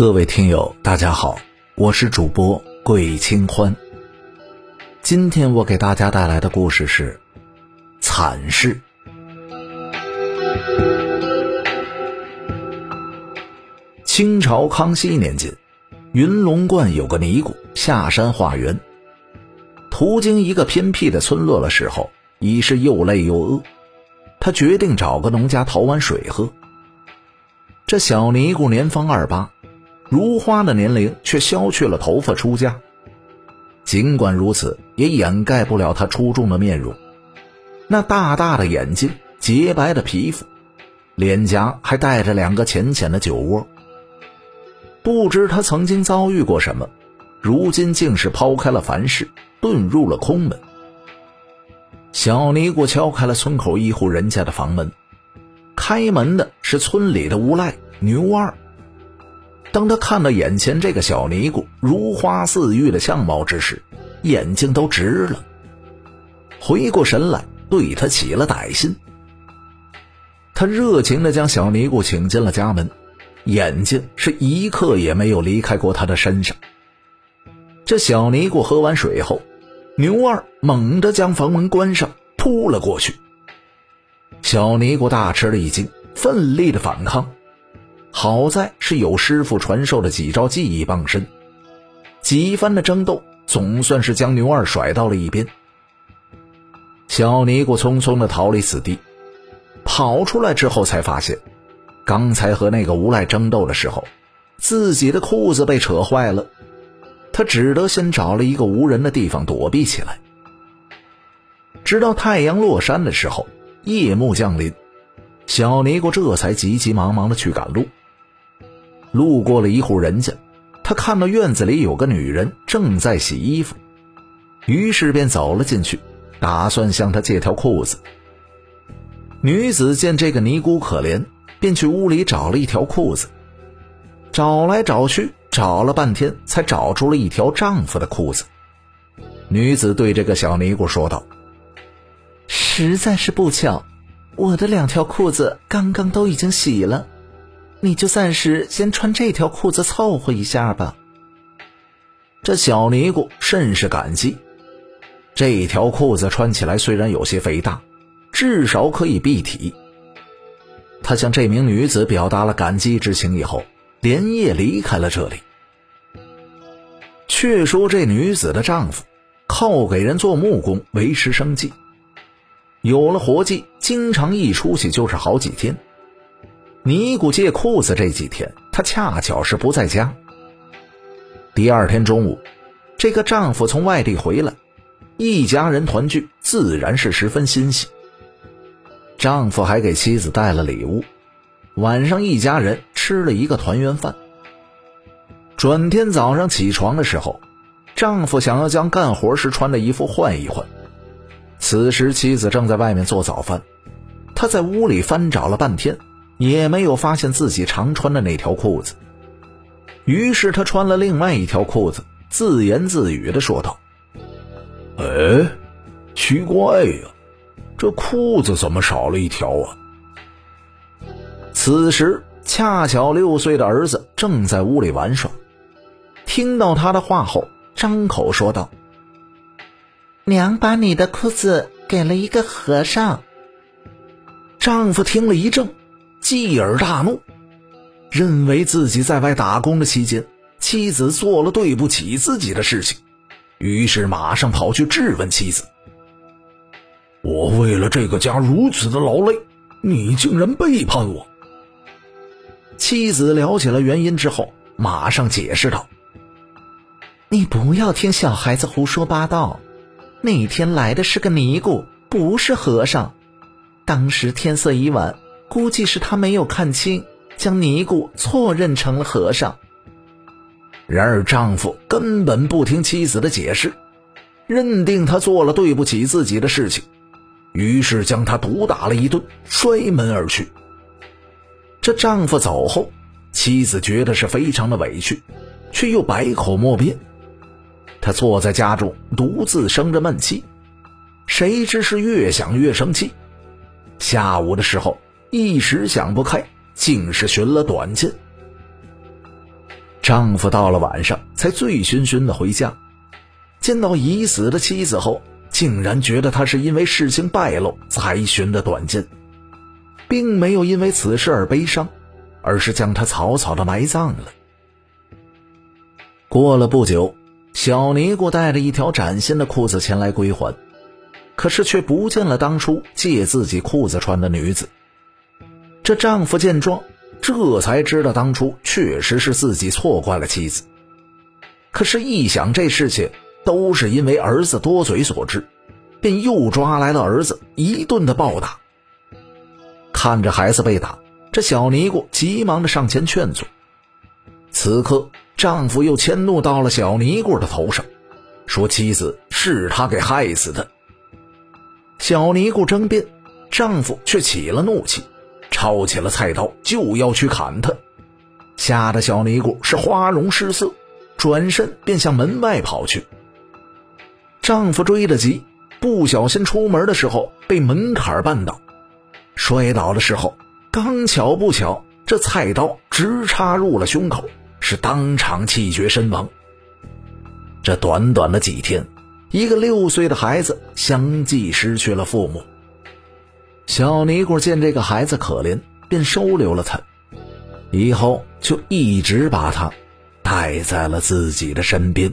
各位听友，大家好，我是主播桂清欢。今天我给大家带来的故事是惨事。清朝康熙年间，云龙观有个尼姑下山化缘，途经一个偏僻的村落的时候，已是又累又饿，他决定找个农家讨碗水喝。这小尼姑年方二八。如花的年龄却削去了头发出家，尽管如此，也掩盖不了她出众的面容。那大大的眼睛，洁白的皮肤，脸颊还带着两个浅浅的酒窝。不知她曾经遭遇过什么，如今竟是抛开了凡事，遁入了空门。小尼姑敲开了村口一户人家的房门，开门的是村里的无赖牛二。当他看到眼前这个小尼姑如花似玉的相貌之时，眼睛都直了。回过神来，对他起了歹心。他热情地将小尼姑请进了家门，眼睛是一刻也没有离开过她的身上。这小尼姑喝完水后，牛二猛地将房门关上，扑了过去。小尼姑大吃了一惊，奋力的反抗。好在是有师傅传授的几招技艺傍身，几番的争斗总算是将牛二甩到了一边。小尼姑匆匆的逃离此地，跑出来之后才发现，刚才和那个无赖争斗的时候，自己的裤子被扯坏了，他只得先找了一个无人的地方躲避起来。直到太阳落山的时候，夜幕降临，小尼姑这才急急忙忙的去赶路。路过了一户人家，他看到院子里有个女人正在洗衣服，于是便走了进去，打算向她借条裤子。女子见这个尼姑可怜，便去屋里找了一条裤子，找来找去，找了半天，才找出了一条丈夫的裤子。女子对这个小尼姑说道：“实在是不巧，我的两条裤子刚刚都已经洗了。”你就暂时先穿这条裤子凑合一下吧。这小尼姑甚是感激。这条裤子穿起来虽然有些肥大，至少可以蔽体。他向这名女子表达了感激之情以后，连夜离开了这里。却说这女子的丈夫靠给人做木工维持生计，有了活计，经常一出去就是好几天。尼姑借裤子这几天，她恰巧是不在家。第二天中午，这个丈夫从外地回来，一家人团聚，自然是十分欣喜。丈夫还给妻子带了礼物，晚上一家人吃了一个团圆饭。转天早上起床的时候，丈夫想要将干活时穿的衣服换一换，此时妻子正在外面做早饭，他在屋里翻找了半天。也没有发现自己常穿的那条裤子，于是他穿了另外一条裤子，自言自语的说道：“哎，奇怪呀，这裤子怎么少了一条啊？”此时恰巧六岁的儿子正在屋里玩耍，听到他的话后，张口说道：“娘把你的裤子给了一个和尚。”丈夫听了一怔。继而大怒，认为自己在外打工的期间，妻子做了对不起自己的事情，于是马上跑去质问妻子：“我为了这个家如此的劳累，你竟然背叛我！”妻子了解了原因之后，马上解释道：“你不要听小孩子胡说八道，那天来的是个尼姑，不是和尚。当时天色已晚。”估计是他没有看清，将尼姑错认成了和尚。然而丈夫根本不听妻子的解释，认定她做了对不起自己的事情，于是将她毒打了一顿，摔门而去。这丈夫走后，妻子觉得是非常的委屈，却又百口莫辩。她坐在家中独自生着闷气，谁知是越想越生气。下午的时候。一时想不开，竟是寻了短见。丈夫到了晚上才醉醺醺的回家，见到已死的妻子后，竟然觉得他是因为事情败露才寻的短见，并没有因为此事而悲伤，而是将他草草的埋葬了。过了不久，小尼姑带着一条崭新的裤子前来归还，可是却不见了当初借自己裤子穿的女子。这丈夫见状。这才知道当初确实是自己错怪了妻子，可是，一想这事情都是因为儿子多嘴所致，便又抓来了儿子一顿的暴打。看着孩子被打，这小尼姑急忙的上前劝阻。此刻，丈夫又迁怒到了小尼姑的头上，说妻子是他给害死的。小尼姑争辩，丈夫却起了怒气。抄起了菜刀就要去砍他，吓得小尼姑是花容失色，转身便向门外跑去。丈夫追得急，不小心出门的时候被门槛绊倒，摔倒的时候刚巧不巧，这菜刀直插入了胸口，是当场气绝身亡。这短短的几天，一个六岁的孩子相继失去了父母。小尼姑见这个孩子可怜，便收留了他，以后就一直把他带在了自己的身边。